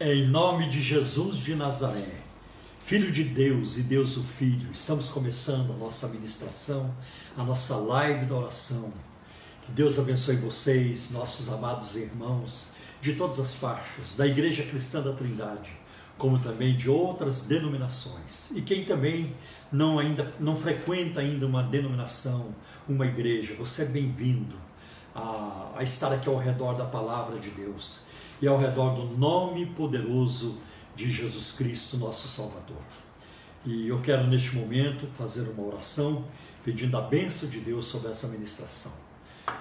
Em nome de Jesus de Nazaré, Filho de Deus e Deus o Filho, estamos começando a nossa ministração, a nossa live da oração. Que Deus abençoe vocês, nossos amados irmãos de todas as faixas, da Igreja Cristã da Trindade, como também de outras denominações. E quem também não ainda não frequenta ainda uma denominação, uma igreja, você é bem-vindo a, a estar aqui ao redor da palavra de Deus e ao redor do nome poderoso de Jesus Cristo, nosso Salvador. E eu quero neste momento fazer uma oração pedindo a bênção de Deus sobre essa ministração.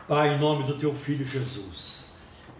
Pai, em nome do teu filho Jesus,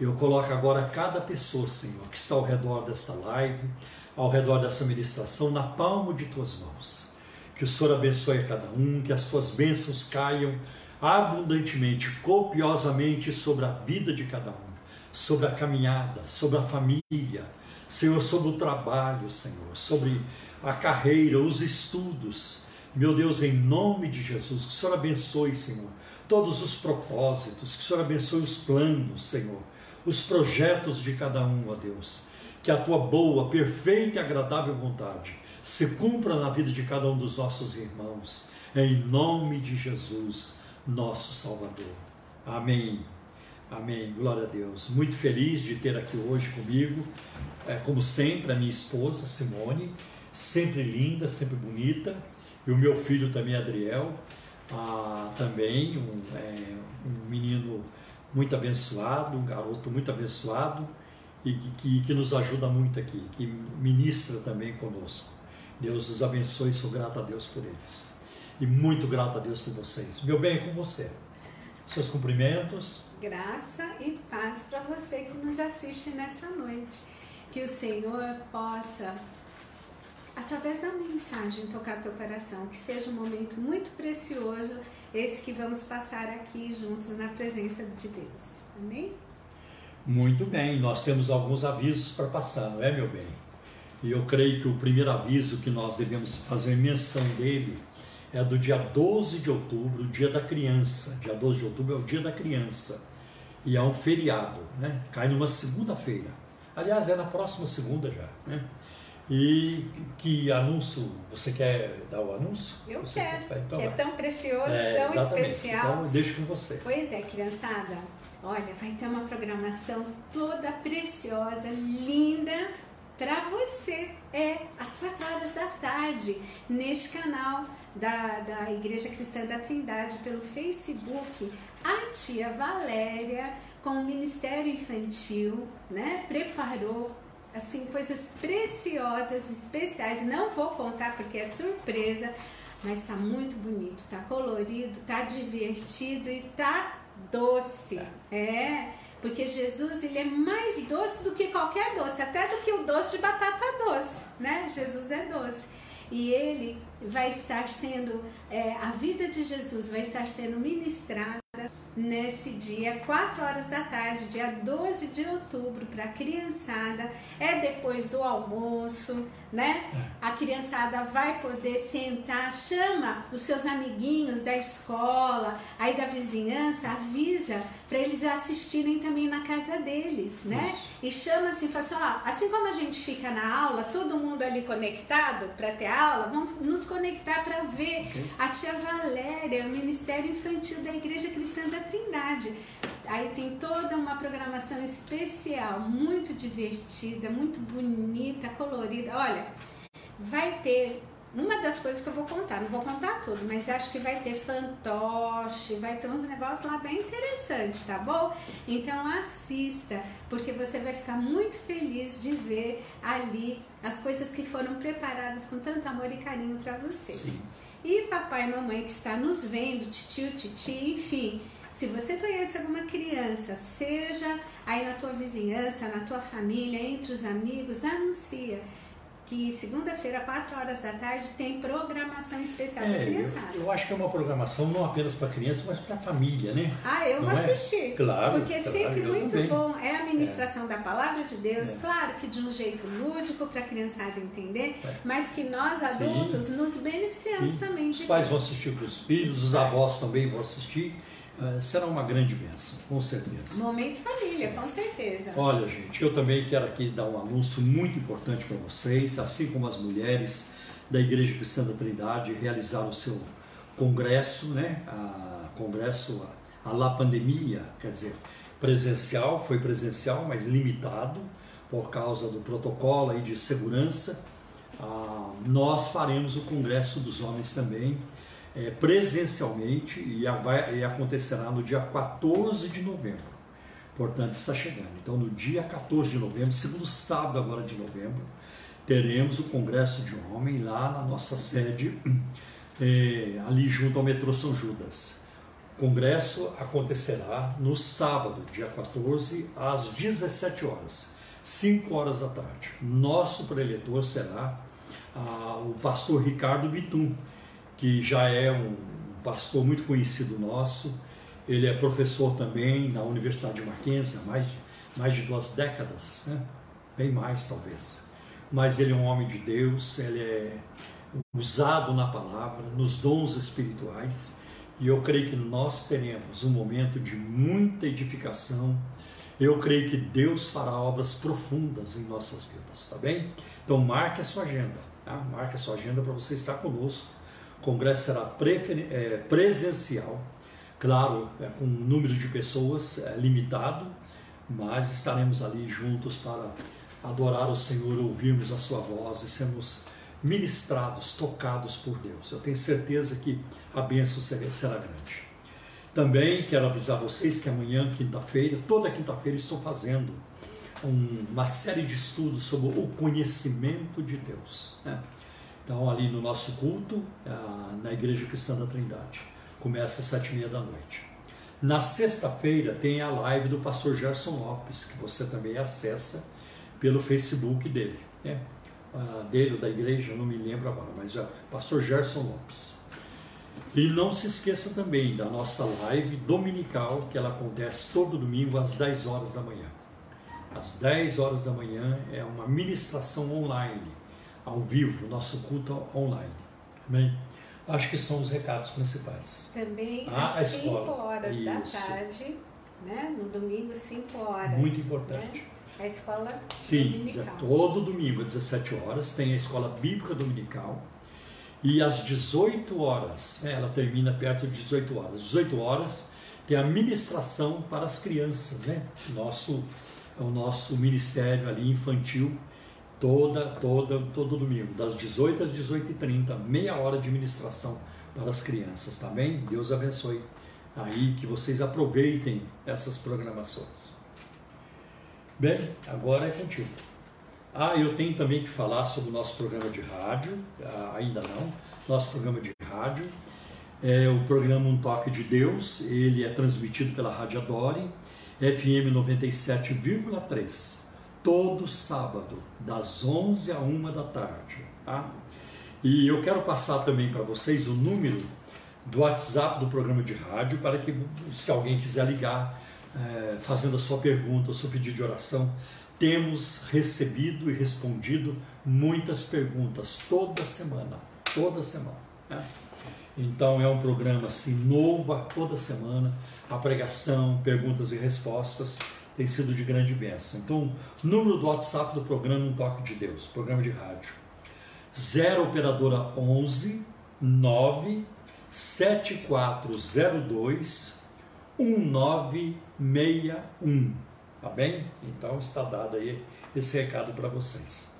eu coloco agora cada pessoa, Senhor, que está ao redor desta live, ao redor dessa ministração, na palma de tuas mãos. Que o Senhor abençoe a cada um, que as tuas bênçãos caiam abundantemente, copiosamente sobre a vida de cada um sobre a caminhada, sobre a família, Senhor, sobre o trabalho, Senhor, sobre a carreira, os estudos. Meu Deus, em nome de Jesus, que o Senhor abençoe, Senhor, todos os propósitos, que o Senhor abençoe os planos, Senhor, os projetos de cada um, ó Deus. Que a tua boa, perfeita e agradável vontade se cumpra na vida de cada um dos nossos irmãos, em nome de Jesus, nosso Salvador. Amém. Amém. Glória a Deus. Muito feliz de ter aqui hoje comigo, é, como sempre, a minha esposa Simone, sempre linda, sempre bonita, e o meu filho também, Adriel, ah, também um, é, um, menino muito abençoado, um garoto muito abençoado e que, que nos ajuda muito aqui, que ministra também conosco. Deus os abençoe, sou grato a Deus por eles. E muito grato a Deus por vocês. Meu bem, é com você. Seus cumprimentos. Graça e paz para você que nos assiste nessa noite. Que o Senhor possa, através da mensagem, tocar teu coração. Que seja um momento muito precioso esse que vamos passar aqui juntos na presença de Deus. Amém? Muito bem, nós temos alguns avisos para passar, não é, meu bem? E eu creio que o primeiro aviso que nós devemos fazer menção dele é do dia 12 de outubro, dia da criança. Dia 12 de outubro é o dia da criança. E é um feriado, né? Cai numa segunda-feira. Aliás, é na próxima segunda já, né? E que anúncio, você quer dar o anúncio? Eu você quero, quer? Então, que é tão precioso, é, tão exatamente. especial. Então, deixo com você. Pois é, criançada. Olha, vai ter uma programação toda preciosa, linda, para você. É às quatro horas da tarde, neste canal da, da Igreja Cristã da Trindade, pelo Facebook, a tia Valéria, com o Ministério Infantil, né, preparou assim coisas preciosas, especiais. Não vou contar porque é surpresa, mas está muito bonito, está colorido, está divertido e está doce. É porque Jesus ele é mais doce do que qualquer doce, até do que o doce de batata doce, né? Jesus é doce. E ele vai estar sendo, é, a vida de Jesus vai estar sendo ministrada nesse dia, 4 horas da tarde, dia 12 de outubro, para a criançada. É depois do almoço, né? É. A criançada vai poder sentar, chama os seus amiguinhos da escola, aí da vizinhança, avisa para eles assistirem também na casa deles, né? Isso. E chama assim, fala assim, ó, assim como a gente fica na aula, todo mundo ali conectado para ter aula, vamos nos conectar para ver okay. a tia Valéria, o Ministério Infantil da Igreja Cristã da Trindade. Aí tem toda uma programação especial, muito divertida, muito bonita, colorida. Olha, vai ter uma das coisas que eu vou contar, não vou contar tudo, mas acho que vai ter fantoche, vai ter uns negócios lá bem interessantes, tá bom? Então assista, porque você vai ficar muito feliz de ver ali as coisas que foram preparadas com tanto amor e carinho para vocês. Sim. E papai e mamãe que está nos vendo, titio, titi, enfim, se você conhece alguma criança, seja aí na tua vizinhança, na tua família, entre os amigos, anuncia que segunda-feira, 4 horas da tarde, tem programação especial é, para criançada. Eu, eu, acho que é uma programação não apenas para criança, mas para a família, né? Ah, eu não vou é? assistir. Claro. Porque é claro, sempre muito também. bom. É a ministração é. da palavra de Deus, é. claro que de um jeito lúdico para a criançada entender, é. mas que nós adultos Sim. nos beneficiamos Sim. também. Os pais vão assistir para os filhos, os avós também vão assistir é, será uma grande bênção, com certeza. Momento família, com certeza. Olha, gente, eu também quero aqui dar um anúncio muito importante para vocês, assim como as mulheres da Igreja Cristã da Trindade realizaram o seu congresso, né? A congresso a, a la pandemia, quer dizer, presencial, foi presencial, mas limitado por causa do protocolo aí de segurança. Ah, nós faremos o congresso dos homens também é, presencialmente e, a, e acontecerá no dia 14 de novembro. Portanto, está chegando. Então, no dia 14 de novembro, segundo sábado agora de novembro, teremos o Congresso de Homem lá na nossa sede, é, ali junto ao metrô São Judas. O congresso acontecerá no sábado, dia 14, às 17 horas, 5 horas da tarde. Nosso preletor será ah, o pastor Ricardo Bitum, que já é um pastor muito conhecido nosso. Ele é professor também na Universidade de Mackenzie há mais, mais de duas décadas, né? bem mais talvez. Mas ele é um homem de Deus, ele é usado na palavra, nos dons espirituais, e eu creio que nós teremos um momento de muita edificação. Eu creio que Deus fará obras profundas em nossas vidas, tá bem? Então marque a sua agenda, tá? Marque a sua agenda para você estar conosco o congresso será é, presencial, claro, é, com um número de pessoas é, limitado, mas estaremos ali juntos para adorar o Senhor, ouvirmos a Sua voz e sermos ministrados, tocados por Deus. Eu tenho certeza que a bênção será grande. Também quero avisar vocês que amanhã, quinta-feira, toda quinta-feira, estou fazendo uma série de estudos sobre o conhecimento de Deus. Né? Então, ali no nosso culto, na Igreja Cristã da Trindade. Começa às sete e meia da noite. Na sexta-feira tem a live do pastor Gerson Lopes, que você também acessa pelo Facebook dele. Né? dele ou da igreja, não me lembro agora, mas é pastor Gerson Lopes. E não se esqueça também da nossa live dominical, que ela acontece todo domingo às 10 horas da manhã. Às 10 horas da manhã é uma ministração online ao vivo, nosso culto online. Amém? Acho que são os recados principais. Também ah, às 5 horas Isso. da tarde, né? no domingo, 5 horas. Muito importante. Né? A escola Sim, dominical. todo domingo, às 17 horas, tem a escola bíblica dominical. E às 18 horas, né, ela termina perto de 18 horas. 18 horas tem a ministração para as crianças, né? Nosso, é o nosso ministério ali infantil toda, toda, todo domingo, das 18 às 18h30, meia hora de ministração para as crianças, tá bem? Deus abençoe aí, que vocês aproveitem essas programações. Bem, agora é contigo. Ah, eu tenho também que falar sobre o nosso programa de rádio, ah, ainda não, nosso programa de rádio, é o programa Um Toque de Deus, ele é transmitido pela Rádio Adore, FM 97,3 todo sábado, das 11 a 1 da tarde. Tá? E eu quero passar também para vocês o número do WhatsApp do programa de rádio para que, se alguém quiser ligar, é, fazendo a sua pergunta, o seu pedido de oração, temos recebido e respondido muitas perguntas toda semana, toda semana. Né? Então é um programa assim novo toda semana, a pregação, perguntas e respostas tem sido de grande bênção. Então, número do WhatsApp do programa Um Toque de Deus, programa de rádio. 0 operadora 11 9 7402 1961. Tá bem? Então está dado aí esse recado para vocês.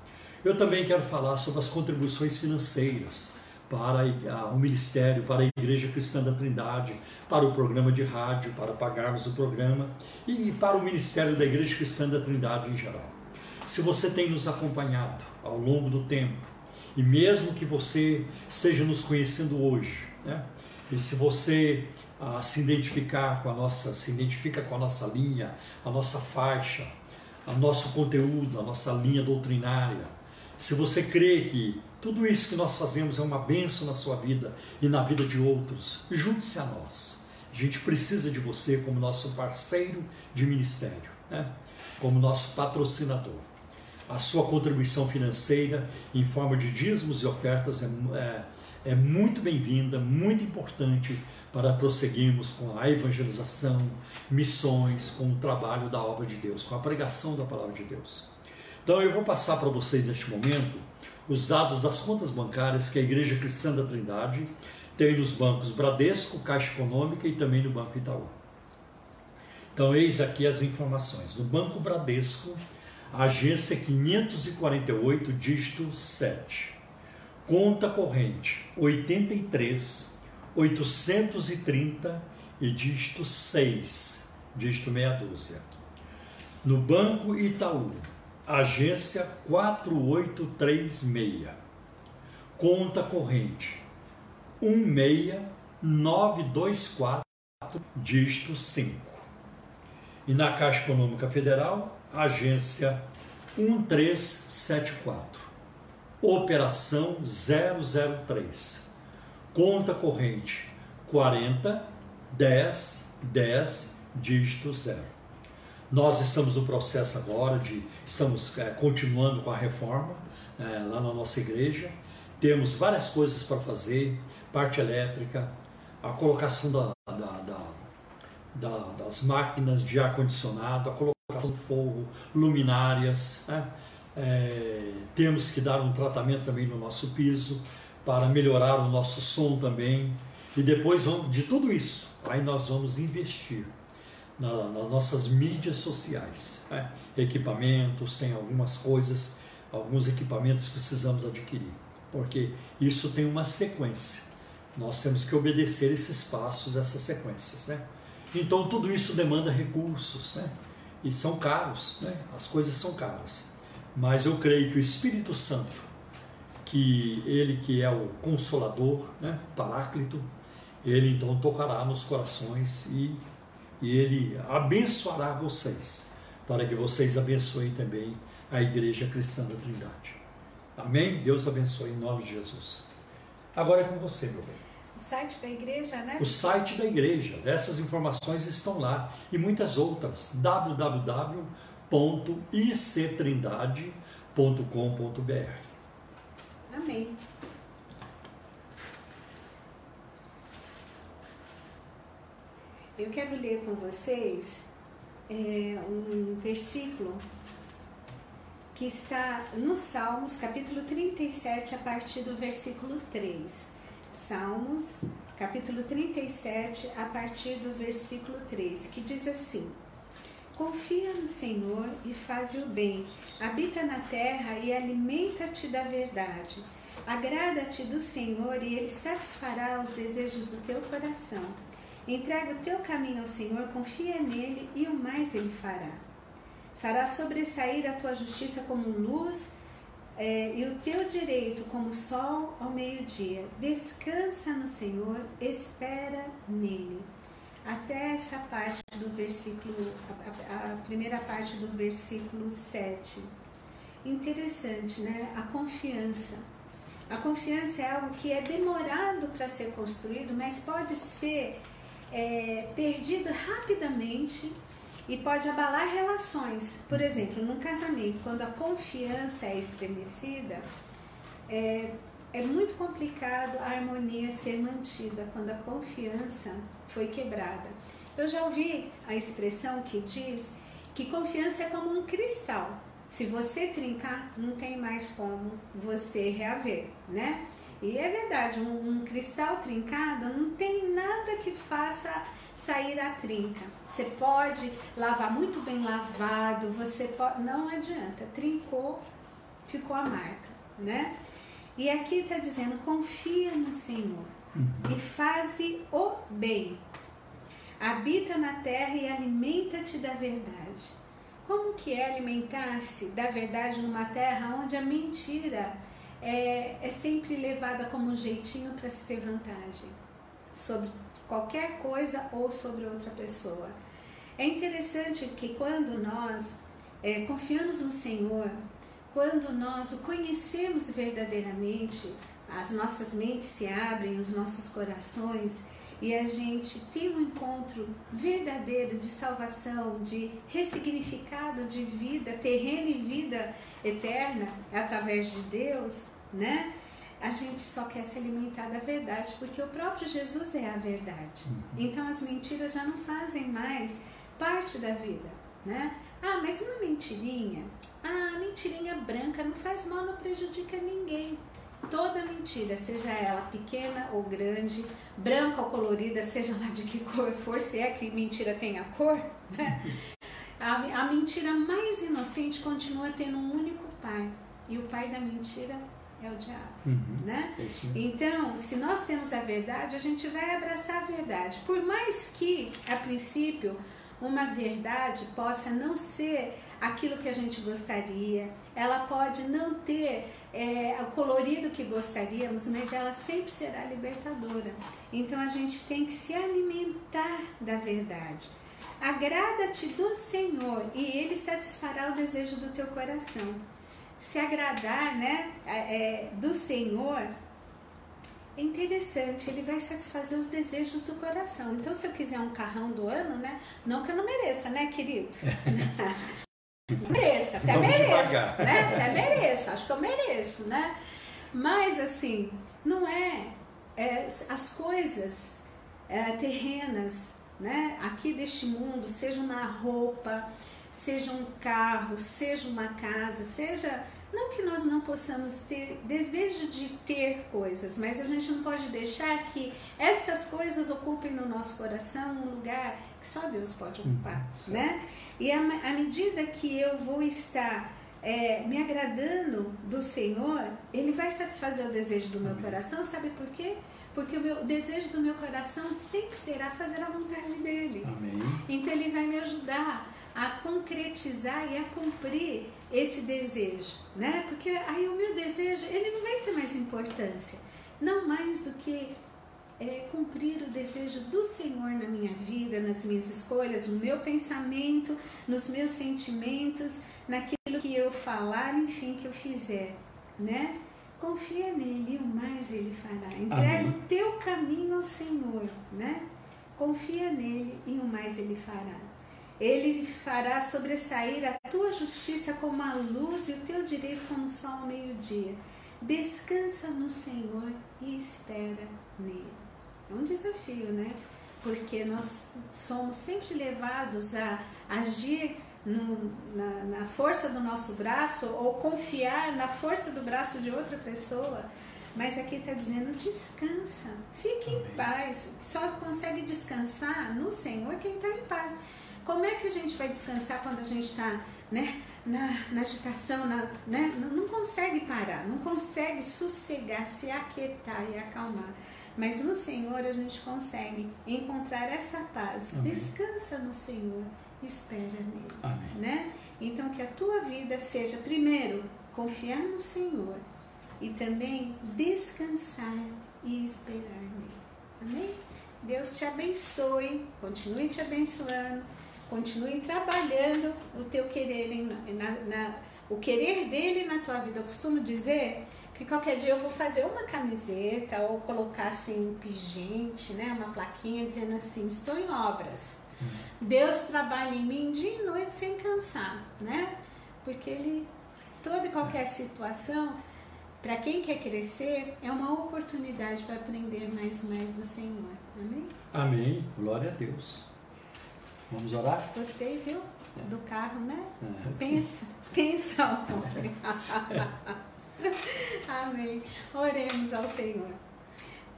Eu também quero falar sobre as contribuições financeiras para o Ministério, para a Igreja Cristã da Trindade, para o programa de rádio, para pagarmos o programa e para o Ministério da Igreja Cristã da Trindade em geral. Se você tem nos acompanhado ao longo do tempo, e mesmo que você esteja nos conhecendo hoje, né? e se você ah, se identificar com a nossa, se identifica com a nossa linha, a nossa faixa, o nosso conteúdo, a nossa linha doutrinária, se você crê que tudo isso que nós fazemos é uma bênção na sua vida e na vida de outros. Junte-se a nós. A gente precisa de você como nosso parceiro de ministério, né? como nosso patrocinador. A sua contribuição financeira em forma de dízimos e ofertas é, é, é muito bem-vinda, muito importante para prosseguirmos com a evangelização, missões, com o trabalho da obra de Deus, com a pregação da palavra de Deus. Então eu vou passar para vocês neste momento os dados das contas bancárias que a Igreja Cristã da Trindade tem nos bancos Bradesco, Caixa Econômica e também no Banco Itaú. Então eis aqui as informações. No Banco Bradesco, agência 548, dígito 7. Conta corrente 83 830 e dígito 6, dígito meia dúzia. No Banco Itaú, agência 4836. Conta corrente 16924, dígito 5. E na Caixa Econômica Federal, agência 1374, operação 003, conta corrente 40 10 10 dígito 0. Nós estamos no processo agora de estamos é, continuando com a reforma é, lá na nossa igreja. Temos várias coisas para fazer, parte elétrica, a colocação da, da, da, da das máquinas de ar condicionado, a colocação de fogo, luminárias. Né? É, temos que dar um tratamento também no nosso piso para melhorar o nosso som também. E depois vamos, de tudo isso, aí nós vamos investir na, nas nossas mídias sociais. Né? Equipamentos, tem algumas coisas, alguns equipamentos que precisamos adquirir, porque isso tem uma sequência. Nós temos que obedecer esses passos, essas sequências. Né? Então tudo isso demanda recursos. Né? e são caros, né? as coisas são caras. Mas eu creio que o Espírito Santo, que ele que é o consolador, né? Paráclito, ele então tocará nos corações e, e ele abençoará vocês, para que vocês abençoem também a Igreja Cristã da Trindade. Amém? Deus abençoe em nome de Jesus. Agora é com você, meu bem. O site da igreja, né? O site da igreja. Essas informações estão lá e muitas outras. www.ictrindade.com.br. Amém. Eu quero ler com vocês é, um versículo que está no Salmos, capítulo 37, a partir do versículo 3. Salmos, capítulo 37, a partir do versículo 3, que diz assim: Confia no Senhor e faz o bem, habita na terra e alimenta-te da verdade. Agrada-te do Senhor e ele satisfará os desejos do teu coração. Entrega o teu caminho ao Senhor, confia nele e o mais ele fará. Fará sobressair a tua justiça como luz é, e o teu direito como sol ao meio-dia. Descansa no Senhor, espera nele. Até essa parte do versículo, a, a primeira parte do versículo 7. Interessante, né? A confiança. A confiança é algo que é demorado para ser construído, mas pode ser é, perdido rapidamente e pode abalar relações. Por exemplo, num casamento, quando a confiança é estremecida, é, é muito complicado a harmonia ser mantida quando a confiança foi quebrada. Eu já ouvi a expressão que diz que confiança é como um cristal. Se você trincar, não tem mais como você reaver, né? E é verdade, um, um cristal trincado não tem nada que faça sair a trinca. Você pode lavar muito bem lavado, você pode, não adianta, trincou, ficou a marca, né? E aqui está dizendo, confia no Senhor uhum. e faze o bem. Habita na terra e alimenta-te da verdade. Como que é alimentar-se da verdade numa terra onde a mentira é, é sempre levada como um jeitinho para se ter vantagem sobre qualquer coisa ou sobre outra pessoa. É interessante que quando nós é, confiamos no Senhor, quando nós o conhecemos verdadeiramente, as nossas mentes se abrem, os nossos corações e a gente tem um encontro verdadeiro de salvação, de ressignificado de vida, terreno e vida eterna através de Deus, né? a gente só quer se alimentar da verdade, porque o próprio Jesus é a verdade. Uhum. Então as mentiras já não fazem mais parte da vida, né? Ah, mas uma mentirinha, ah, mentirinha branca não faz mal, não prejudica ninguém. Toda mentira, seja ela pequena ou grande, branca ou colorida, seja lá de que cor for, se é que mentira tem a cor, né? A, a mentira mais inocente continua tendo um único pai. E o pai da mentira é o diabo, uhum, né? É então, se nós temos a verdade, a gente vai abraçar a verdade. Por mais que, a princípio, uma verdade possa não ser aquilo que a gente gostaria, ela pode não ter é, o colorido que gostaríamos, mas ela sempre será libertadora. Então, a gente tem que se alimentar da verdade. Agrada-te do Senhor e Ele satisfará o desejo do teu coração se agradar né, é, do Senhor, é interessante, ele vai satisfazer os desejos do coração. Então, se eu quiser um carrão do ano, né? Não que eu não mereça, né, querido? mereço, até Vamos mereço, né? Até mereço, acho que eu mereço, né? Mas assim, não é, é as coisas é, terrenas, né? Aqui deste mundo, seja uma roupa, seja um carro, seja uma casa, seja. Não que nós não possamos ter desejo de ter coisas, mas a gente não pode deixar que estas coisas ocupem no nosso coração um lugar que só Deus pode ocupar, uhum, né? E à medida que eu vou estar é, me agradando do Senhor, Ele vai satisfazer o desejo do meu coração, sabe por quê? Porque o, meu, desejo do meu coração sempre será fazer a vontade dele. Amém. Então Ele vai me ajudar a concretizar e a cumprir esse desejo, né? Porque aí o meu desejo, ele não vai ter mais importância, não mais do que é, cumprir o desejo do Senhor na minha vida, nas minhas escolhas, no meu pensamento, nos meus sentimentos, naquilo que eu falar, enfim, que eu fizer, né? Confia nele e o mais ele fará. Entrega o teu caminho ao Senhor, né? Confia nele e o mais ele fará. Ele fará sobressair a tua justiça como a luz e o teu direito como o sol ao meio-dia. Descansa no Senhor e espera nele. É um desafio, né? Porque nós somos sempre levados a agir no, na, na, força do nosso braço ou confiar na força do braço de outra pessoa. Mas aqui está dizendo: descansa, fique em paz. Só consegue descansar no Senhor quem está em paz. Como é que a gente vai descansar quando a gente está né, na, na agitação, na, né, não, não consegue parar, não consegue sossegar, se aquietar e acalmar. Mas no Senhor a gente consegue encontrar essa paz. Amém. Descansa no Senhor, espera nele. Amém. Né? Então que a tua vida seja, primeiro, confiar no Senhor e também descansar e esperar nele. Amém? Deus te abençoe, continue te abençoando Continue trabalhando o teu querer, na, na, o querer dele na tua vida. Eu costumo dizer que qualquer dia eu vou fazer uma camiseta ou colocar assim um pingente, né, uma plaquinha dizendo assim, estou em obras. Deus trabalha em mim dia e noite sem cansar, né? Porque ele toda e qualquer situação para quem quer crescer é uma oportunidade para aprender mais e mais do Senhor. Amém? Amém. Glória a Deus. Vamos orar? Gostei, viu? É. Do carro, né? É. Pensa, pensa, homem. Amém. Oremos ao Senhor.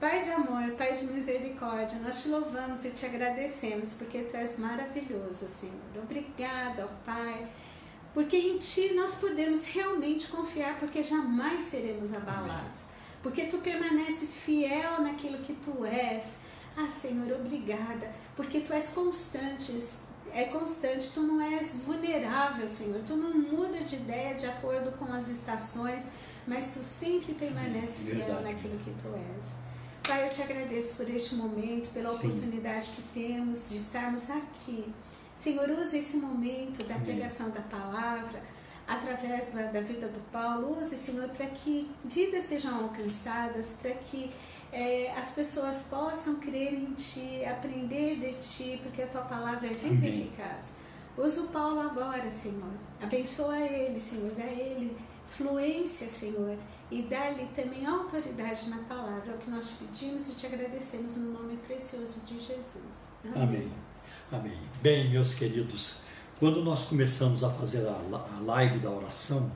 Pai de amor, Pai de misericórdia, nós te louvamos e te agradecemos porque tu és maravilhoso, Senhor. Obrigada, Pai, porque em ti nós podemos realmente confiar, porque jamais seremos abalados. Porque tu permaneces fiel naquilo que tu és ah, Senhor, obrigada, porque tu és constante, é constante, tu não és vulnerável, Senhor. Tu não muda de ideia de acordo com as estações, mas tu sempre permanece fiel naquilo que tu és. Pai, eu te agradeço por este momento, pela Sim. oportunidade que temos de estarmos aqui. Senhor, use esse momento da Amém. pregação da palavra através da, da vida do Paulo. Use, Senhor, para que vidas sejam alcançadas, para que é, as pessoas possam crer em Ti, aprender de Ti, porque a Tua palavra é viva e eficaz. Usa o Paulo agora, Senhor. Abençoa ele, Senhor. Dá ele fluência, Senhor, e dar-lhe também autoridade na palavra. É o que nós pedimos e te agradecemos no nome precioso de Jesus. Amém. Amém. Amém. Bem, meus queridos, quando nós começamos a fazer a live da oração,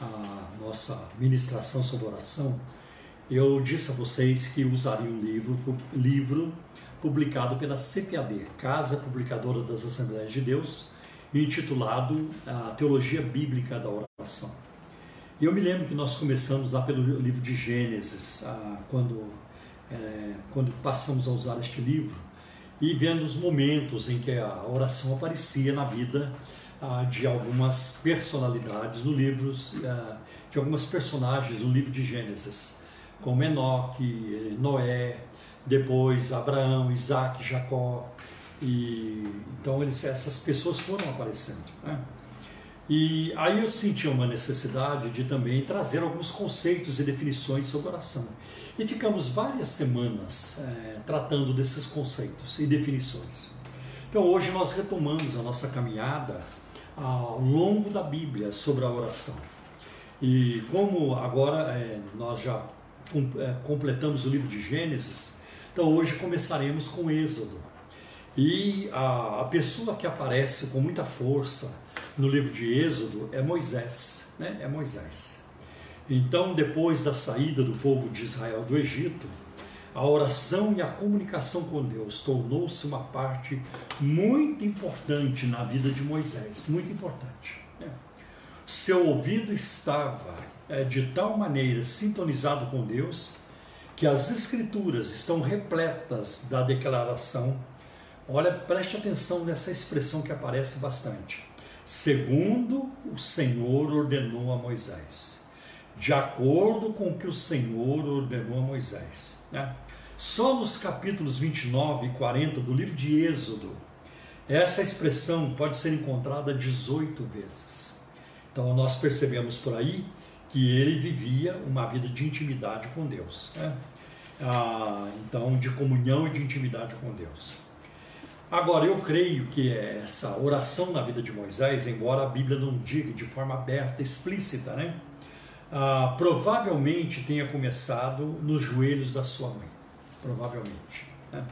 a nossa ministração sobre oração, eu disse a vocês que usaria um livro, livro publicado pela CPAD, Casa Publicadora das Assembleias de Deus, intitulado A Teologia Bíblica da Oração. E eu me lembro que nós começamos lá pelo livro de Gênesis, quando, é, quando passamos a usar este livro, e vendo os momentos em que a oração aparecia na vida de algumas personalidades no livro, de algumas personagens no livro de Gênesis, como Enoque, Noé, depois Abraão, Isaac, Jacó. E, então eles, essas pessoas foram aparecendo. Né? E aí eu senti uma necessidade de também trazer alguns conceitos e definições sobre oração. E ficamos várias semanas é, tratando desses conceitos e definições. Então hoje nós retomamos a nossa caminhada ao longo da Bíblia sobre a oração. E como agora é, nós já completamos o livro de Gênesis, então hoje começaremos com Êxodo. E a, a, pessoa que aparece com muita força no livro de Êxodo é Moisés, né? É Moisés. Então, depois da saída do povo de Israel do Egito, a oração e a comunicação com Deus tornou-se uma parte muito importante na vida de Moisés, muito importante. Né? Seu ouvido estava é, de tal maneira sintonizado com Deus que as escrituras estão repletas da declaração. Olha, preste atenção nessa expressão que aparece bastante. Segundo o Senhor ordenou a Moisés. De acordo com o que o Senhor ordenou a Moisés. Né? Só nos capítulos 29 e 40 do livro de Êxodo, essa expressão pode ser encontrada 18 vezes. Então nós percebemos por aí que ele vivia uma vida de intimidade com Deus. Né? Ah, então, de comunhão e de intimidade com Deus. Agora, eu creio que essa oração na vida de Moisés, embora a Bíblia não diga de forma aberta, explícita, né? Ah, provavelmente tenha começado nos joelhos da sua mãe. Provavelmente. Né?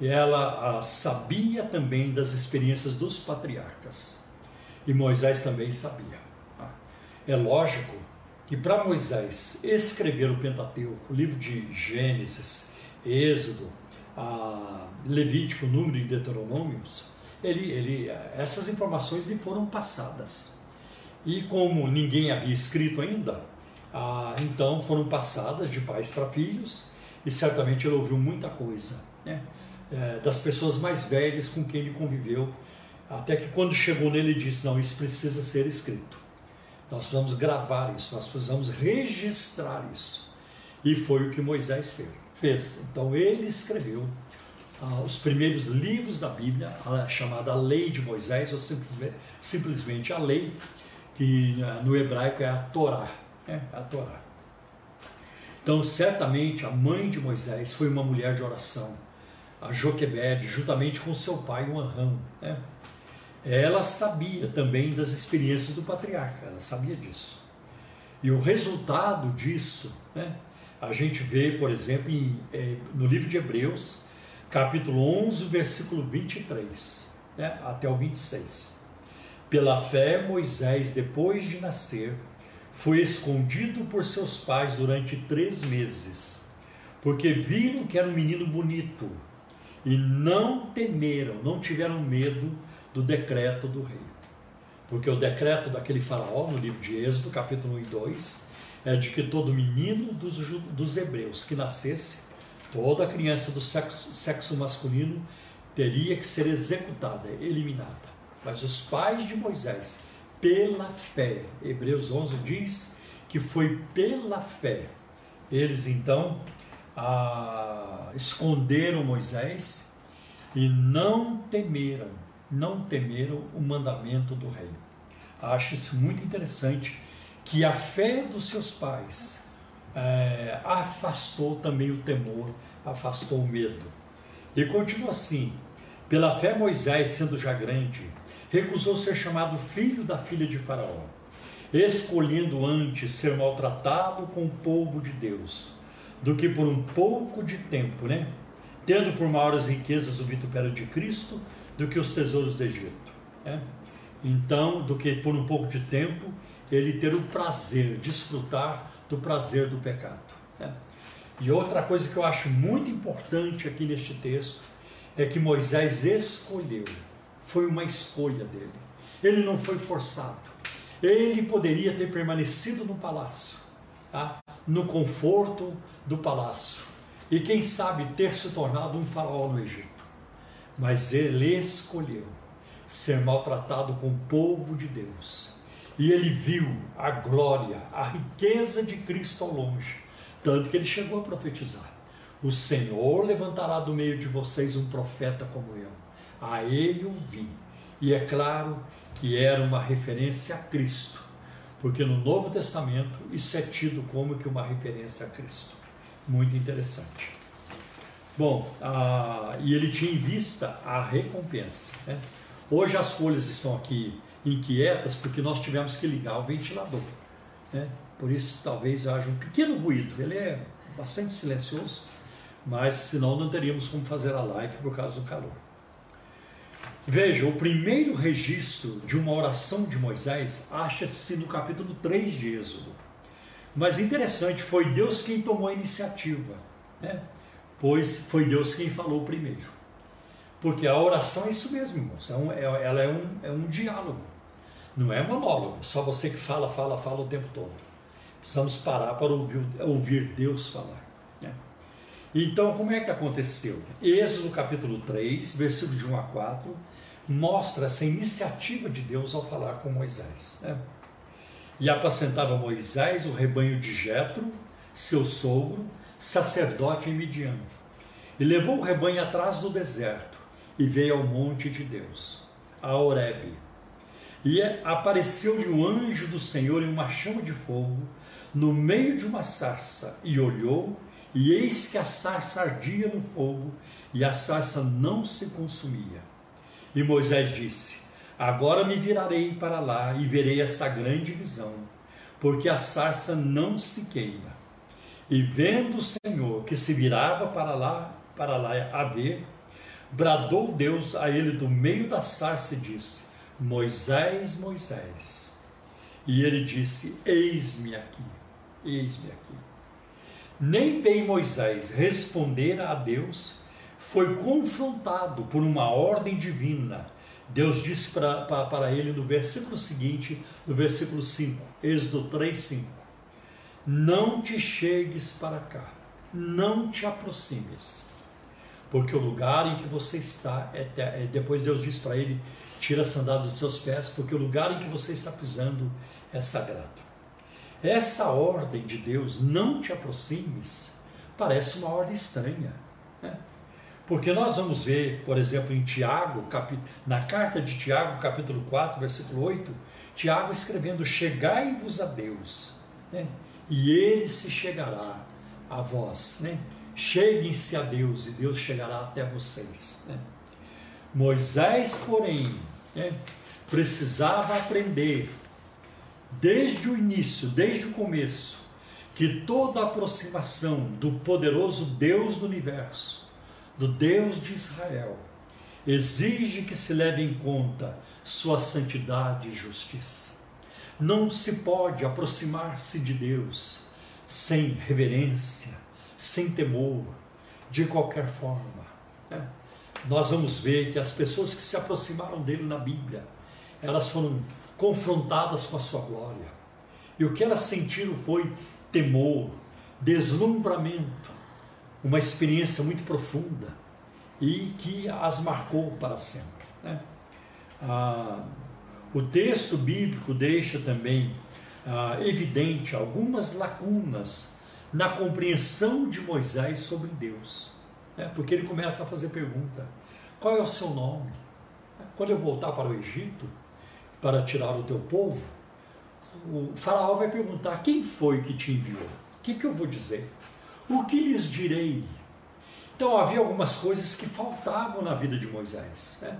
E ela ah, sabia também das experiências dos patriarcas. E Moisés também sabia. Tá? É lógico que para Moisés escrever o Pentateuco, o livro de Gênesis, Êxodo, Levítico, Número e Deuteronômios, ele, ele, essas informações lhe foram passadas. E como ninguém havia escrito ainda, ah, então foram passadas de pais para filhos, e certamente ele ouviu muita coisa né? é, das pessoas mais velhas com quem ele conviveu, até que quando chegou nele, ele disse: Não, isso precisa ser escrito. Nós precisamos gravar isso, nós precisamos registrar isso. E foi o que Moisés fez. Então ele escreveu ah, os primeiros livros da Bíblia, a chamada Lei de Moisés, ou simplesmente, simplesmente a lei, que ah, no hebraico é a Torá. É, a Torá. Então, certamente, a mãe de Moisés foi uma mulher de oração, a Joquebede, juntamente com seu pai, o Anrão. Né? Ela sabia também das experiências do patriarca, ela sabia disso. E o resultado disso, né, a gente vê, por exemplo, em, é, no livro de Hebreus, capítulo 11, versículo 23 né, até o 26. Pela fé, Moisés, depois de nascer, foi escondido por seus pais durante três meses, porque viram que era um menino bonito e não temeram, não tiveram medo do decreto do rei. Porque o decreto daquele faraó, no livro de Êxodo, capítulo 1 e 2, é de que todo menino dos, dos hebreus que nascesse, toda criança do sexo, sexo masculino, teria que ser executada, eliminada. Mas os pais de Moisés, pela fé, Hebreus 11 diz que foi pela fé. Eles então esconderam Moisés e não temeram não temeram o mandamento do rei. Acho isso muito interessante que a fé dos seus pais é, afastou também o temor, afastou o medo. E continua assim: pela fé, Moisés, sendo já grande, recusou ser chamado filho da filha de Faraó. escolhendo antes ser maltratado com o povo de Deus, do que por um pouco de tempo, né? Tendo por maiores riquezas o vitupério de Cristo do que os tesouros do Egito. Né? Então, do que por um pouco de tempo, ele ter o prazer, desfrutar do prazer do pecado. Né? E outra coisa que eu acho muito importante aqui neste texto é que Moisés escolheu, foi uma escolha dele. Ele não foi forçado. Ele poderia ter permanecido no palácio, tá? no conforto do palácio, e quem sabe ter se tornado um faraó no Egito. Mas ele escolheu ser maltratado com o povo de Deus. E ele viu a glória, a riqueza de Cristo ao longe, tanto que ele chegou a profetizar: O Senhor levantará do meio de vocês um profeta como eu. A ele ouvi. E é claro que era uma referência a Cristo, porque no Novo Testamento isso é tido como que uma referência a Cristo. Muito interessante. Bom, ah, e ele tinha em vista a recompensa. Né? Hoje as folhas estão aqui inquietas porque nós tivemos que ligar o ventilador. Né? Por isso talvez haja um pequeno ruído. Ele é bastante silencioso, mas senão não teríamos como fazer a live por causa do calor. Veja, o primeiro registro de uma oração de Moisés acha-se no capítulo 3 de Êxodo. Mas interessante, foi Deus quem tomou a iniciativa, né? Pois foi Deus quem falou primeiro. Porque a oração é isso mesmo, irmãos, é um, é, ela é um, é um diálogo, não é monólogo, só você que fala, fala, fala o tempo todo. Precisamos parar para ouvir, ouvir Deus falar. Né? Então, como é que aconteceu? Êxodo capítulo 3, versículo de 1 a 4 mostra essa iniciativa de Deus ao falar com Moisés. Né? E apacentava Moisés o rebanho de Jetro, seu sogro, sacerdote em Midian. E levou o rebanho atrás do deserto e veio ao monte de Deus, a Horebe. E apareceu-lhe o anjo do Senhor em uma chama de fogo, no meio de uma sarça, e olhou, e eis que a sarça ardia no fogo, e a sarça não se consumia. E Moisés disse: Agora me virarei para lá e verei esta grande visão, porque a sarça não se queima. E vendo o Senhor que se virava para lá, para lá a ver, bradou Deus a ele do meio da sarça e disse: Moisés, Moisés. E ele disse: Eis-me aqui, eis-me aqui. Nem bem Moisés respondera a Deus, foi confrontado por uma ordem divina. Deus disse para, ele no versículo seguinte, no versículo 5, Êxodo 3, 5: Não te chegues para cá, não te aproximes, porque o lugar em que você está, é, é depois Deus diz para ele: Tira a sandália dos seus pés, porque o lugar em que você está pisando é sagrado. Essa ordem de Deus, não te aproximes, parece uma ordem estranha. Né? Porque nós vamos ver, por exemplo, em Tiago, na carta de Tiago, capítulo 4, versículo 8, Tiago escrevendo: Chegai-vos a Deus, né? E ele se chegará a vós. Né? Cheguem-se a Deus, e Deus chegará até vocês. Né? Moisés, porém, né, precisava aprender, desde o início, desde o começo, que toda aproximação do poderoso Deus do universo do Deus de Israel, exige que se leve em conta sua santidade e justiça. Não se pode aproximar-se de Deus sem reverência, sem temor, de qualquer forma. Né? Nós vamos ver que as pessoas que se aproximaram dele na Bíblia, elas foram confrontadas com a sua glória. E o que elas sentiram foi temor, deslumbramento, uma experiência muito profunda e que as marcou para sempre. Né? Ah, o texto bíblico deixa também ah, evidente algumas lacunas na compreensão de Moisés sobre Deus, né? porque ele começa a fazer pergunta: qual é o seu nome? Quando eu voltar para o Egito para tirar o teu povo, o faraó vai perguntar: quem foi que te enviou? O que, que eu vou dizer? O que lhes direi? Então havia algumas coisas que faltavam na vida de Moisés, né?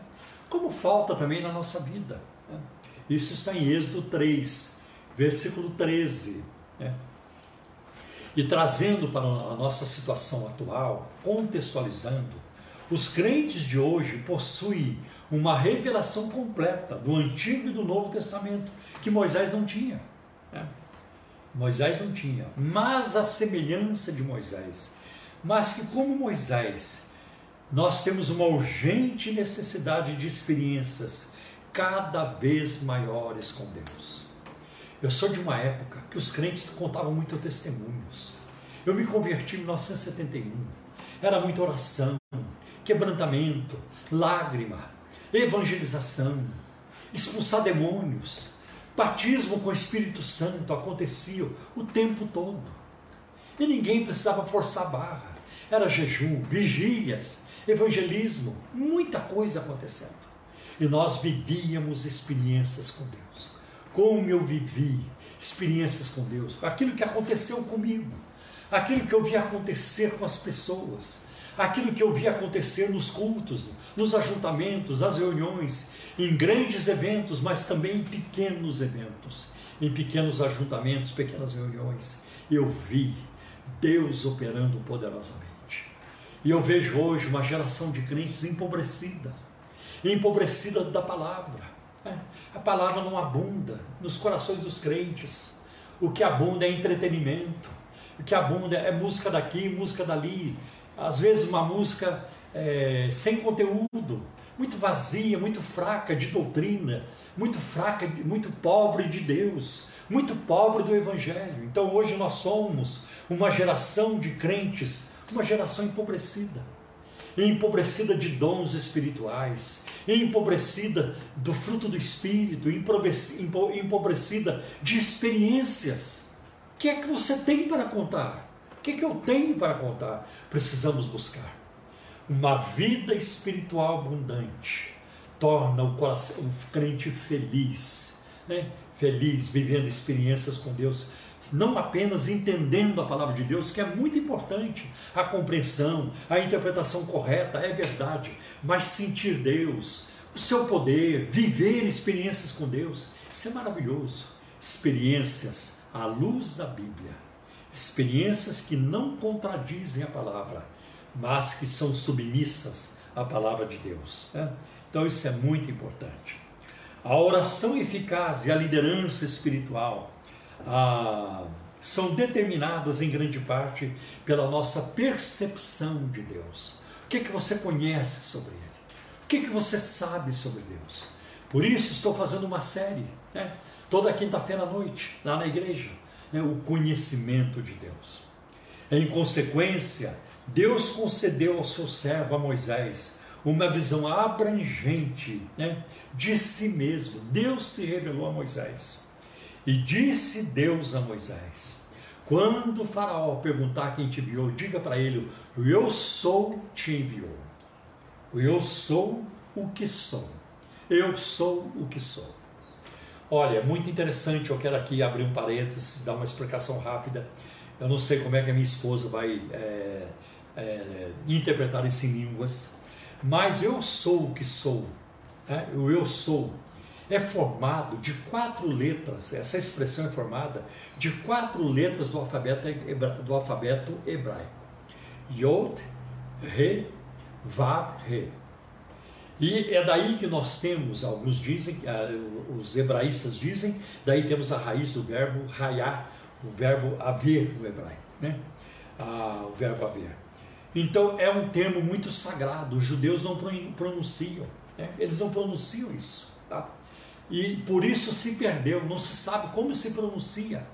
como falta também na nossa vida. Isso está em Êxodo 3, versículo 13. Né? E trazendo para a nossa situação atual, contextualizando, os crentes de hoje possuem uma revelação completa do Antigo e do Novo Testamento, que Moisés não tinha. Né? Moisés não tinha, mas a semelhança de Moisés. Mas que, como Moisés, nós temos uma urgente necessidade de experiências cada vez maiores com Deus. Eu sou de uma época que os crentes contavam muito testemunhos. Eu me converti em 1971. Era muita oração, quebrantamento, lágrima, evangelização, expulsar demônios, batismo com o Espírito Santo acontecia o tempo todo. E ninguém precisava forçar a barra. Era jejum, vigílias, evangelismo, muita coisa acontecendo. E nós vivíamos experiências com Deus. Como eu vivi experiências com Deus, aquilo que aconteceu comigo, aquilo que eu vi acontecer com as pessoas, aquilo que eu vi acontecer nos cultos, nos ajuntamentos, nas reuniões, em grandes eventos, mas também em pequenos eventos, em pequenos ajuntamentos, pequenas reuniões. Eu vi Deus operando poderosamente. E eu vejo hoje uma geração de crentes empobrecida, empobrecida da palavra. É, a palavra não abunda nos corações dos crentes. O que abunda é entretenimento, o que abunda é música daqui, música dali, às vezes uma música é, sem conteúdo, muito vazia, muito fraca de doutrina, muito fraca, muito pobre de Deus, muito pobre do Evangelho. Então hoje nós somos uma geração de crentes, uma geração empobrecida. Empobrecida de dons espirituais, empobrecida do fruto do Espírito, empobrecida de experiências. O que é que você tem para contar? O que, é que eu tenho para contar? Precisamos buscar. Uma vida espiritual abundante torna o, coração, o crente feliz, né? feliz, vivendo experiências com Deus, não apenas entendendo a palavra de Deus, que é muito importante, a compreensão, a interpretação correta, é verdade, mas sentir Deus, o seu poder, viver experiências com Deus, isso é maravilhoso. Experiências à luz da Bíblia experiências que não contradizem a palavra, mas que são submissas à palavra de Deus. Né? Então isso é muito importante. A oração eficaz e a liderança espiritual ah, são determinadas em grande parte pela nossa percepção de Deus. O que, é que você conhece sobre Ele? O que, é que você sabe sobre Deus? Por isso estou fazendo uma série, né? toda quinta-feira à noite, lá na igreja né, o conhecimento de Deus. Em consequência, Deus concedeu ao seu servo, a Moisés, uma visão abrangente né, de si mesmo. Deus se revelou a Moisés. E disse Deus a Moisés: Quando o Faraó perguntar quem te enviou, diga para ele: O eu sou te enviou. O eu sou o que sou. Eu sou o que sou. Olha, muito interessante, eu quero aqui abrir um parênteses, dar uma explicação rápida. Eu não sei como é que a minha esposa vai é, é, interpretar isso em línguas, mas eu sou o que sou. Né? O eu sou é formado de quatro letras, essa expressão é formada de quatro letras do alfabeto, do alfabeto hebraico. Yod, Re, Vav, Re. E é daí que nós temos, alguns dizem, ah, os hebraístas dizem, daí temos a raiz do verbo raiar, o verbo haver no hebraico, né? Ah, o verbo haver. Então é um termo muito sagrado, os judeus não pronunciam, né? eles não pronunciam isso. Tá? E por isso se perdeu, não se sabe como se pronuncia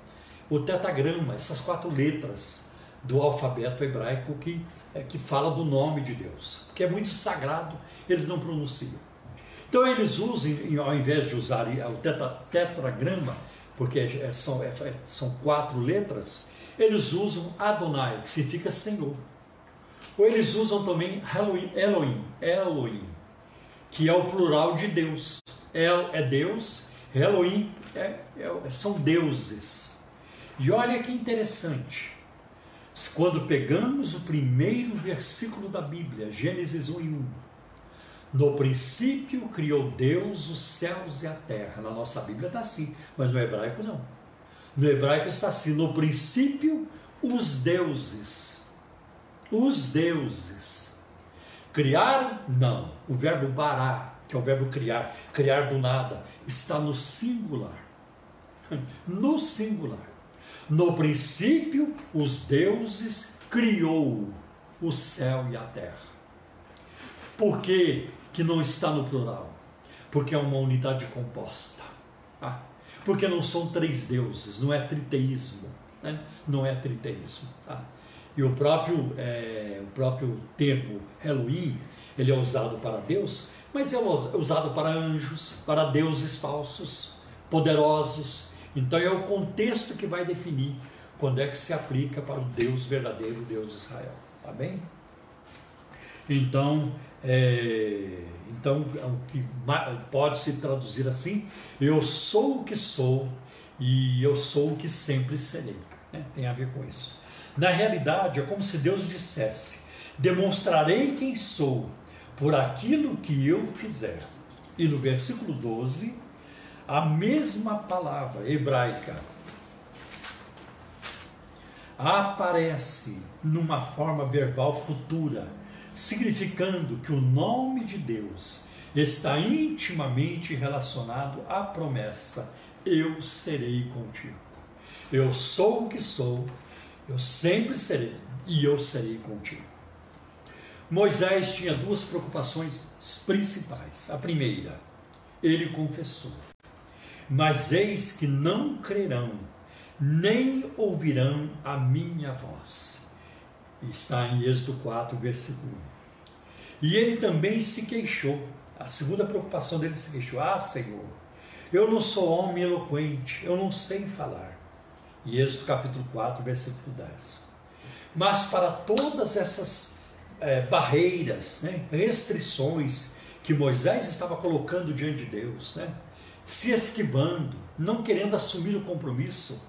o tetagrama, essas quatro letras do alfabeto hebraico que, é, que fala do nome de Deus, que é muito sagrado eles não pronunciam. Então eles usam, ao invés de usar o tetra, tetragrama, porque é, são, é, é, são quatro letras, eles usam Adonai, que significa Senhor. Ou eles usam também Elohim, Elohim, que é o plural de Deus. El é Deus, Elohim é, é, são deuses. E olha que interessante. Quando pegamos o primeiro versículo da Bíblia, Gênesis 1 e 1, no princípio criou Deus os céus e a terra. Na nossa Bíblia está assim, mas no hebraico não. No hebraico está assim: no princípio, os deuses. Os deuses. Criaram? Não. O verbo bará, que é o verbo criar, criar do nada, está no singular. No singular. No princípio, os deuses criou o céu e a terra. Por que, que não está no plural? Porque é uma unidade composta. Tá? Porque não são três deuses, não é triteísmo. Né? Não é triteísmo. Tá? E o próprio, é, o próprio termo Elohim, ele é usado para Deus, mas é usado para anjos, para deuses falsos, poderosos. Então é o contexto que vai definir quando é que se aplica para o Deus verdadeiro, o Deus de Israel. Tá bem? Então, é, então é pode se traduzir assim: eu sou o que sou e eu sou o que sempre serei. Né? Tem a ver com isso. Na realidade, é como se Deus dissesse: demonstrarei quem sou por aquilo que eu fizer. E no versículo 12, a mesma palavra hebraica aparece numa forma verbal futura, significando que o nome de Deus está intimamente relacionado à promessa: Eu serei contigo. Eu sou o que sou, eu sempre serei e eu serei contigo. Moisés tinha duas preocupações principais. A primeira, ele confessou: Mas eis que não crerão, nem ouvirão a minha voz. Está em Êxodo 4, versículo 1. E ele também se queixou. A segunda preocupação dele se queixou: Ah, Senhor, eu não sou homem eloquente, eu não sei falar. E Êxodo capítulo 4, versículo 10. Mas para todas essas é, barreiras, né, restrições que Moisés estava colocando diante de Deus, né, se esquivando, não querendo assumir o compromisso,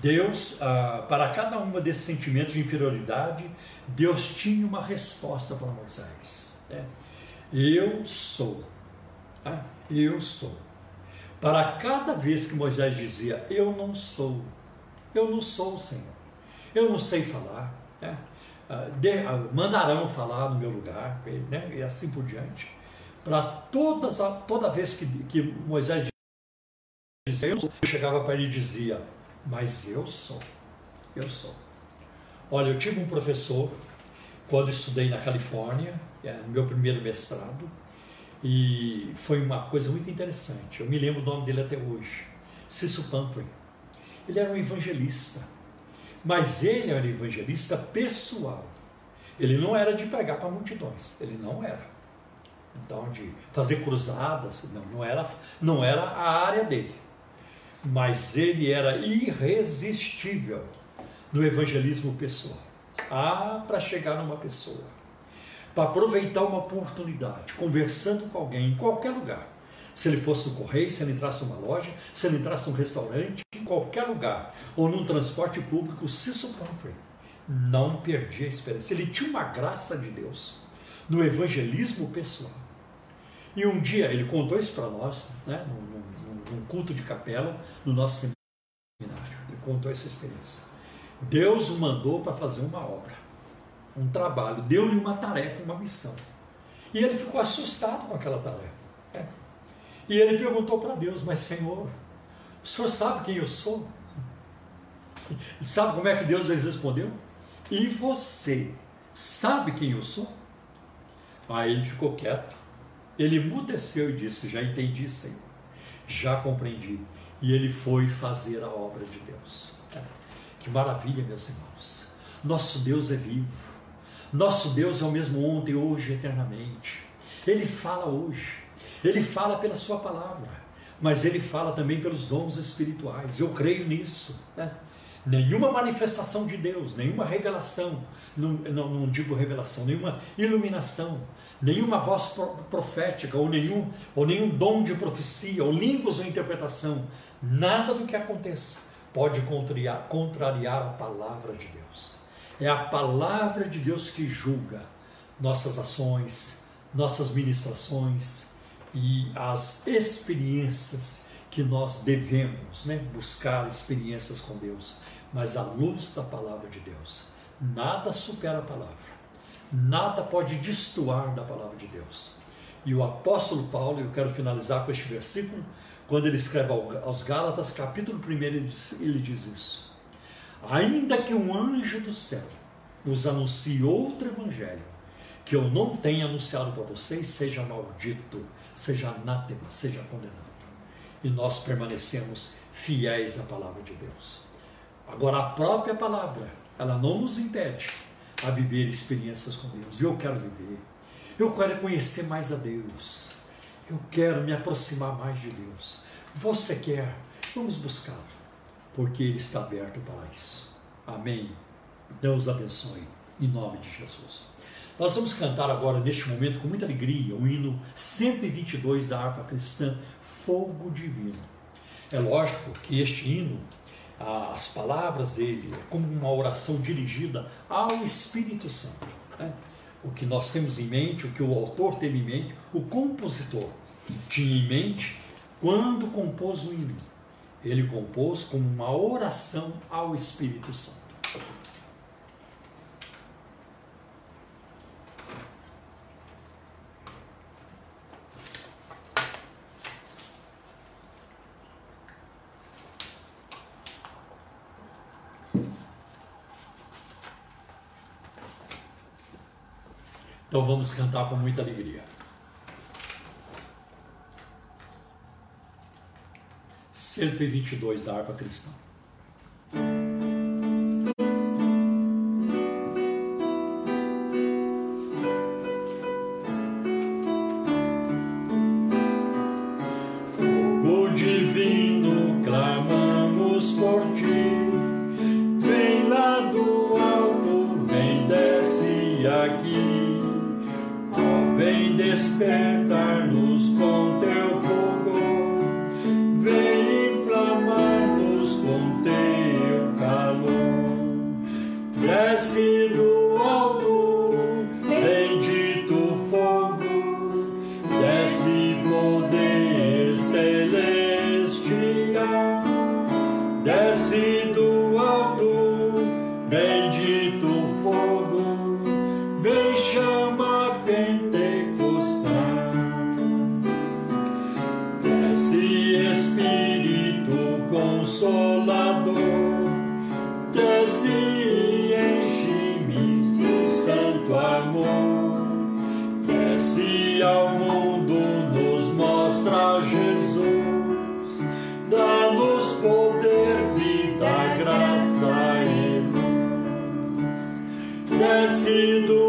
Deus, ah, para cada uma desses sentimentos de inferioridade, Deus tinha uma resposta para Moisés. Né? Eu sou. Tá? Eu sou. Para cada vez que Moisés dizia, eu não sou, eu não sou o Senhor. Eu não sei falar. Né? Ah, ah, mandarão falar no meu lugar, né? e assim por diante. Para todas, toda vez que, que Moisés dizia, eu, eu chegava para ele e dizia, mas eu sou. Eu sou. Olha, eu tive um professor quando estudei na Califórnia, é, no meu primeiro mestrado, e foi uma coisa muito interessante. Eu me lembro o nome dele até hoje, Cício Pumphrey. Ele era um evangelista, mas ele era um evangelista pessoal. Ele não era de pregar para multidões, ele não era. Então, de fazer cruzadas, não, não era, não era a área dele. Mas ele era irresistível no evangelismo pessoal. Ah, para chegar numa pessoa, para aproveitar uma oportunidade, conversando com alguém em qualquer lugar se ele fosse no correio, se ele entrasse numa loja, se ele entrasse num restaurante, em qualquer lugar, ou num transporte público, Cício Pumphrey não perdia a esperança. Ele tinha uma graça de Deus no evangelismo pessoal. E um dia ele contou isso para nós, né, num, num, num culto de capela, no nosso seminário. Ele contou essa experiência. Deus o mandou para fazer uma obra, um trabalho, deu-lhe uma tarefa, uma missão. E ele ficou assustado com aquela tarefa. E ele perguntou para Deus: Mas Senhor, o Senhor sabe quem eu sou? Sabe como é que Deus respondeu? E você sabe quem eu sou? Aí ele ficou quieto. Ele emudeceu e disse: Já entendi, Senhor. Já compreendi. E ele foi fazer a obra de Deus. Que maravilha, meus irmãos. Nosso Deus é vivo. Nosso Deus é o mesmo ontem, hoje, eternamente. Ele fala hoje. Ele fala pela sua palavra, mas ele fala também pelos dons espirituais. Eu creio nisso. Né? Nenhuma manifestação de Deus, nenhuma revelação, não, não, não digo revelação, nenhuma iluminação, nenhuma voz profética, ou nenhum, ou nenhum dom de profecia, ou línguas ou interpretação, nada do que aconteça pode contrariar, contrariar a palavra de Deus. É a palavra de Deus que julga nossas ações, nossas ministrações, e as experiências que nós devemos né, buscar experiências com Deus, mas à luz da palavra de Deus. Nada supera a palavra, nada pode destoar da palavra de Deus. E o apóstolo Paulo, eu quero finalizar com este versículo, quando ele escreve aos Gálatas, capítulo 1, ele diz, ele diz isso. Ainda que um anjo do céu nos anuncie outro evangelho, que eu não tenha anunciado para vocês, seja maldito, seja anátema, seja condenado. E nós permanecemos fiéis à palavra de Deus. Agora, a própria palavra, ela não nos impede a viver experiências com Deus. Eu quero viver. Eu quero conhecer mais a Deus. Eu quero me aproximar mais de Deus. Você quer? Vamos buscar, porque Ele está aberto para isso. Amém. Deus abençoe, em nome de Jesus. Nós vamos cantar agora, neste momento, com muita alegria, o hino 122 da harpa cristã, Fogo Divino. É lógico que este hino, as palavras dele, é como uma oração dirigida ao Espírito Santo. Né? O que nós temos em mente, o que o autor teve em mente, o compositor tinha em mente quando compôs o hino. Ele compôs como uma oração ao Espírito Santo. Então vamos cantar com muita alegria. Cento e vinte e dois da harpa cristã. desce do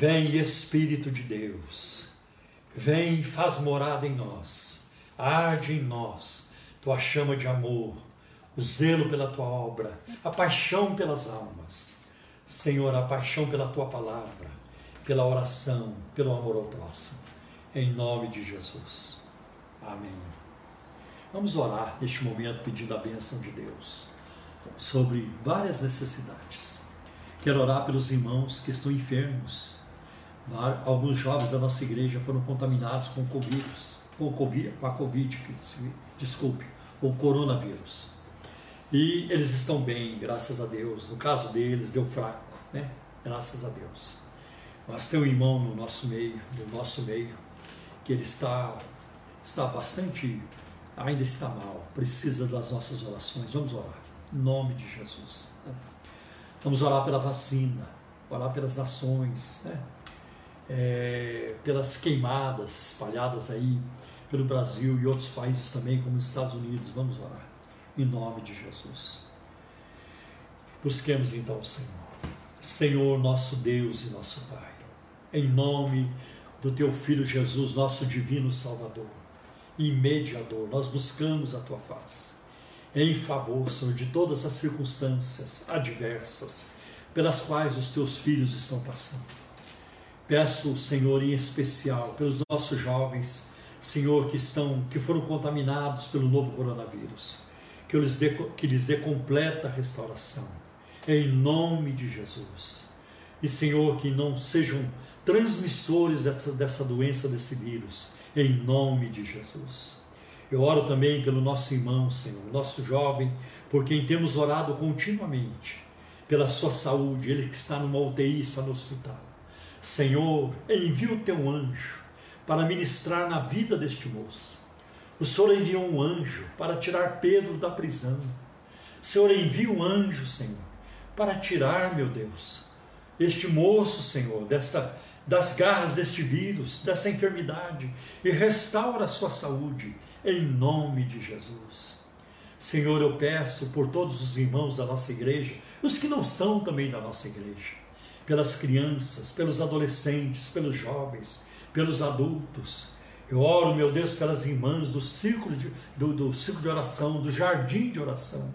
Vem Espírito de Deus, vem e faz morada em nós, arde em nós tua chama de amor, o zelo pela tua obra, a paixão pelas almas. Senhor, a paixão pela tua palavra, pela oração, pelo amor ao próximo. Em nome de Jesus. Amém. Vamos orar neste momento pedindo a bênção de Deus sobre várias necessidades. Quero orar pelos irmãos que estão enfermos, alguns jovens da nossa igreja foram contaminados com Covid, com, COVID, com a Covid, desculpe, o coronavírus. E eles estão bem, graças a Deus. No caso deles, deu fraco, né? Graças a Deus. Mas tem um irmão no nosso meio, no nosso meio, que ele está, está bastante, ainda está mal, precisa das nossas orações. Vamos orar, em nome de Jesus. Né? Vamos orar pela vacina, orar pelas nações, né? É, pelas queimadas espalhadas aí pelo Brasil e outros países também, como os Estados Unidos. Vamos orar, em nome de Jesus. Busquemos então o Senhor. Senhor, nosso Deus e nosso Pai, em nome do Teu Filho Jesus, nosso divino Salvador e mediador, nós buscamos a Tua face em favor, Senhor, de todas as circunstâncias adversas pelas quais os Teus filhos estão passando Peço, Senhor, em especial pelos nossos jovens, Senhor, que estão, que foram contaminados pelo novo coronavírus, que lhes dê, que lhes dê completa restauração, em nome de Jesus. E, Senhor, que não sejam transmissores dessa, dessa doença, desse vírus, em nome de Jesus. Eu oro também pelo nosso irmão, Senhor, nosso jovem, por quem temos orado continuamente, pela sua saúde, ele que está numa UTI, está no hospital. Senhor, envia o teu anjo para ministrar na vida deste moço. O Senhor enviou um anjo para tirar Pedro da prisão. Senhor, envia um anjo, Senhor, para tirar, meu Deus, este moço, Senhor, dessa, das garras deste vírus, dessa enfermidade, e restaura a sua saúde, em nome de Jesus. Senhor, eu peço por todos os irmãos da nossa igreja, os que não são também da nossa igreja, pelas crianças, pelos adolescentes, pelos jovens, pelos adultos. Eu oro, meu Deus, pelas irmãs do círculo de, do, do círculo de oração, do jardim de oração.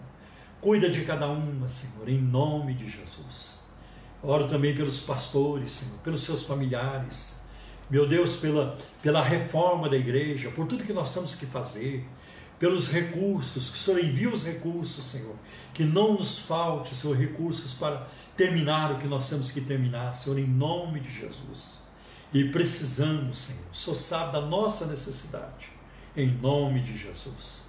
Cuida de cada uma, Senhor, em nome de Jesus. Oro também pelos pastores, Senhor, pelos seus familiares. Meu Deus, pela, pela reforma da igreja, por tudo que nós temos que fazer, pelos recursos, que o Senhor envie os recursos, Senhor. Que não nos falte, Senhor, recursos para terminar o que nós temos que terminar, Senhor, em nome de Jesus. E precisamos, Senhor, Senhor sabe da nossa necessidade, em nome de Jesus.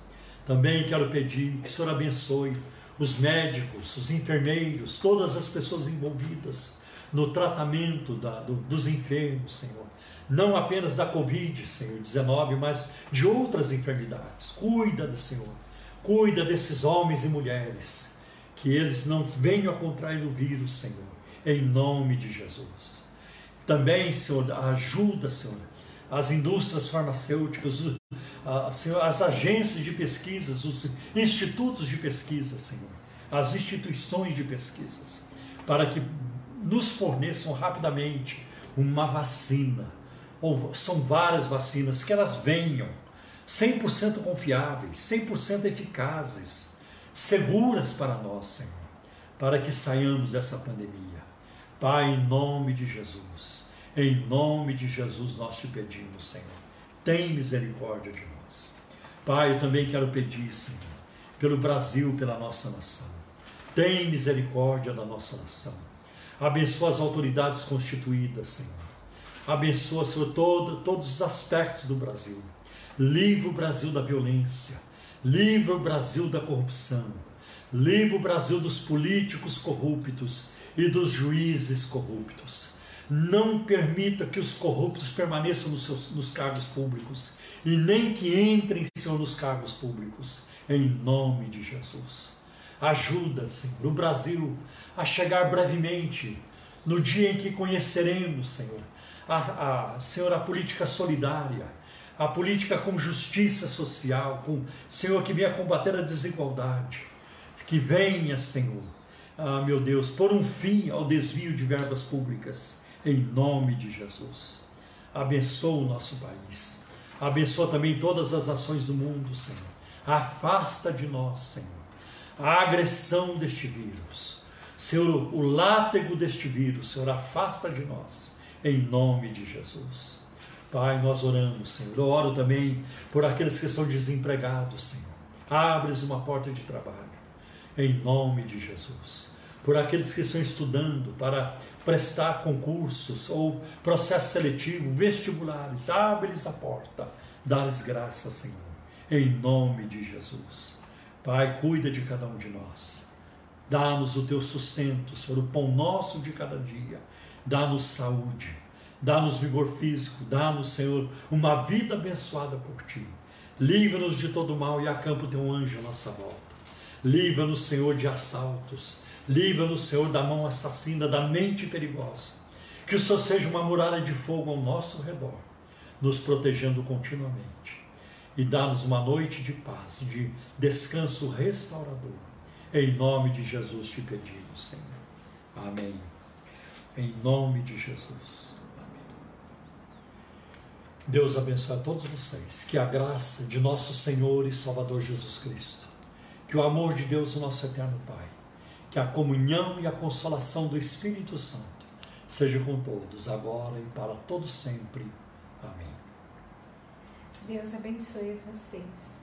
Também quero pedir que o Senhor abençoe os médicos, os enfermeiros, todas as pessoas envolvidas no tratamento da, do, dos enfermos, Senhor. Não apenas da Covid, Senhor, 19, mas de outras enfermidades. Cuida, Senhor. Cuida desses homens e mulheres que eles não venham a contrair o vírus, Senhor, em nome de Jesus. Também, Senhor, ajuda, Senhor, as indústrias farmacêuticas, as agências de pesquisas, os institutos de pesquisa, Senhor, as instituições de pesquisas, para que nos forneçam rapidamente uma vacina, ou são várias vacinas, que elas venham 100% confiáveis, 100% eficazes, seguras para nós, Senhor, para que saiamos dessa pandemia. Pai, em nome de Jesus, em nome de Jesus nós te pedimos, Senhor, tem misericórdia de nós. Pai, eu também quero pedir, Senhor, pelo Brasil, pela nossa nação. Tem misericórdia da nossa nação. Abençoa as autoridades constituídas, Senhor. Abençoa, Senhor, todo, todos os aspectos do Brasil. Livre o Brasil da violência. Livra o Brasil da corrupção. Livra o Brasil dos políticos corruptos e dos juízes corruptos. Não permita que os corruptos permaneçam nos, seus, nos cargos públicos e nem que entrem, Senhor, nos cargos públicos. Em nome de Jesus. Ajuda, Senhor, o Brasil a chegar brevemente no dia em que conheceremos, Senhor, a, a, Senhor, a política solidária, a política com justiça social, com Senhor que venha combater a desigualdade, que venha, Senhor, ah, meu Deus, por um fim ao desvio de verbas públicas, em nome de Jesus. Abençoa o nosso país, abençoa também todas as ações do mundo, Senhor. Afasta de nós, Senhor, a agressão deste vírus. Senhor, o látego deste vírus, Senhor, afasta de nós, em nome de Jesus. Pai, nós oramos, Senhor. Eu oro também por aqueles que são desempregados, Senhor. Abres uma porta de trabalho, em nome de Jesus. Por aqueles que estão estudando para prestar concursos ou processo seletivo, vestibulares, abre-lhes a porta, dá-lhes graça, Senhor, em nome de Jesus. Pai, cuida de cada um de nós. Dá-nos o teu sustento, Senhor, o pão nosso de cada dia. Dá-nos saúde, dá-nos vigor físico, dá-nos, Senhor, uma vida abençoada por ti. Livra-nos de todo mal e acampa o teu anjo à nossa volta. Livra-nos, Senhor, de assaltos. Livra-nos, Senhor, da mão assassina, da mente perigosa. Que o Senhor seja uma muralha de fogo ao nosso redor, nos protegendo continuamente. E dá-nos uma noite de paz, de descanso restaurador. Em nome de Jesus te pedimos, Senhor. Amém. Em nome de Jesus. Deus abençoe a todos vocês. Que a graça de nosso Senhor e Salvador Jesus Cristo, que o amor de Deus, nosso eterno Pai, que a comunhão e a consolação do Espírito Santo seja com todos, agora e para todos sempre. Amém. Deus abençoe vocês.